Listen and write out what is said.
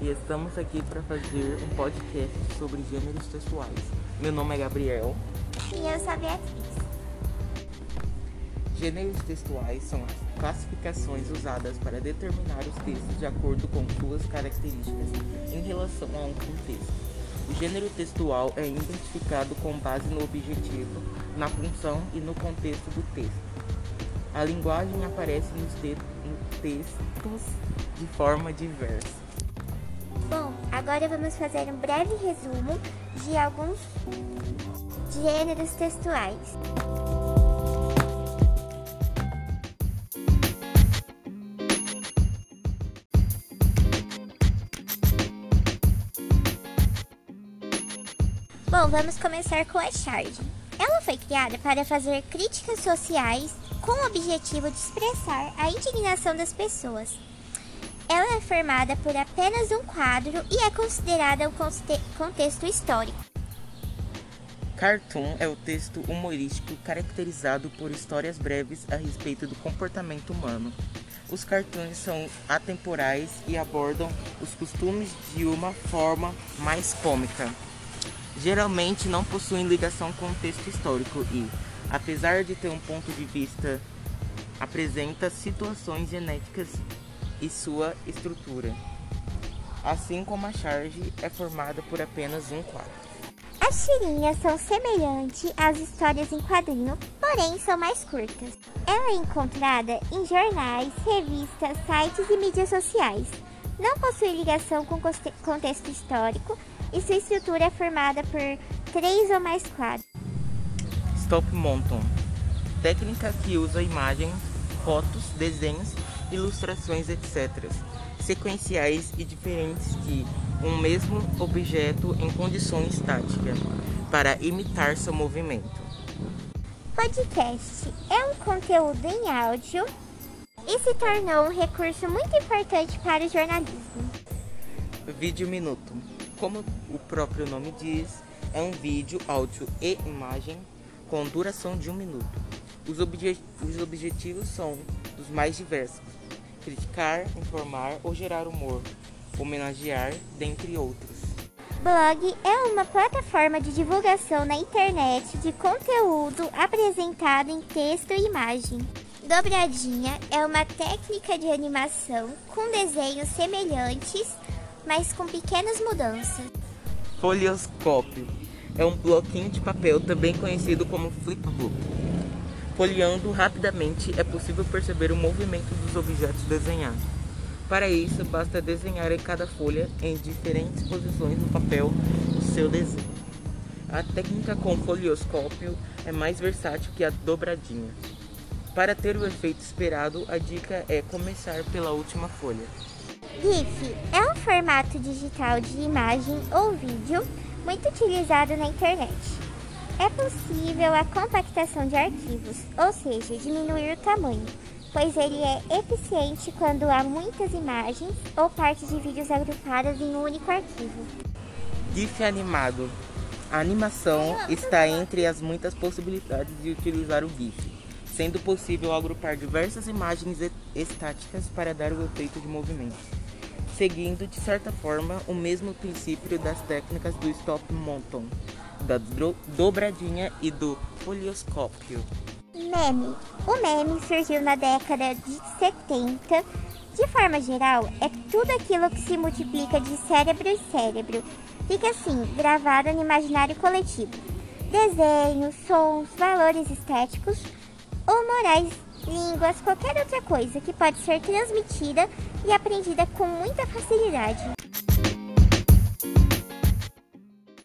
Estamos aqui para fazer um podcast sobre gêneros textuais. Meu nome é Gabriel. E eu sou a Beatriz. Gêneros textuais são as classificações usadas para determinar os textos de acordo com suas características em relação a um contexto. O gênero textual é identificado com base no objetivo, na função e no contexto do texto. A linguagem aparece nos te textos de forma diversa. Bom, agora vamos fazer um breve resumo de alguns gêneros textuais. Bom, vamos começar com a charge. Ela foi criada para fazer críticas sociais com o objetivo de expressar a indignação das pessoas. Ela é formada por apenas um quadro e é considerada um contexto histórico. Cartoon é o texto humorístico caracterizado por histórias breves a respeito do comportamento humano. Os cartoons são atemporais e abordam os costumes de uma forma mais cômica geralmente não possuem ligação com o texto histórico e, apesar de ter um ponto de vista, apresenta situações genéticas e sua estrutura. Assim como a charge é formada por apenas um quadro. As tirinhas são semelhantes às histórias em quadrinho, porém são mais curtas. Ela é encontrada em jornais, revistas, sites e mídias sociais. Não possui ligação com contexto histórico e sua estrutura é formada por três ou mais quadros. Stop motion técnica que usa imagens, fotos, desenhos, ilustrações, etc., sequenciais e diferentes de um mesmo objeto em condições estáticas, para imitar seu movimento. Podcast é um conteúdo em áudio e se tornou um recurso muito importante para o jornalismo. Vídeo Minuto como o próprio nome diz, é um vídeo, áudio e imagem com duração de um minuto. Os, obje os objetivos são dos mais diversos: criticar, informar ou gerar humor, homenagear, dentre outros. Blog é uma plataforma de divulgação na internet de conteúdo apresentado em texto e imagem. Dobradinha é uma técnica de animação com desenhos semelhantes mas com pequenas mudanças. Folioscópio é um bloquinho de papel também conhecido como flipbook. Folheando rapidamente é possível perceber o movimento dos objetos desenhados. Para isso, basta desenhar em cada folha em diferentes posições do papel o seu desenho. A técnica com folioscópio é mais versátil que a dobradinha. Para ter o efeito esperado, a dica é começar pela última folha. GIF é um formato digital de imagem ou vídeo muito utilizado na internet. É possível a compactação de arquivos, ou seja, diminuir o tamanho, pois ele é eficiente quando há muitas imagens ou partes de vídeos agrupadas em um único arquivo. GIF animado. A animação está entre as muitas possibilidades de utilizar o GIF, sendo possível agrupar diversas imagens estáticas para dar o efeito de movimento seguindo de certa forma o mesmo princípio das técnicas do stop motion, da dobradinha e do folioscópio. Meme. O meme surgiu na década de 70. De forma geral, é tudo aquilo que se multiplica de cérebro em cérebro. Fica assim, gravado no imaginário coletivo. Desenhos, sons, valores estéticos ou morais línguas, qualquer outra coisa que pode ser transmitida e aprendida com muita facilidade.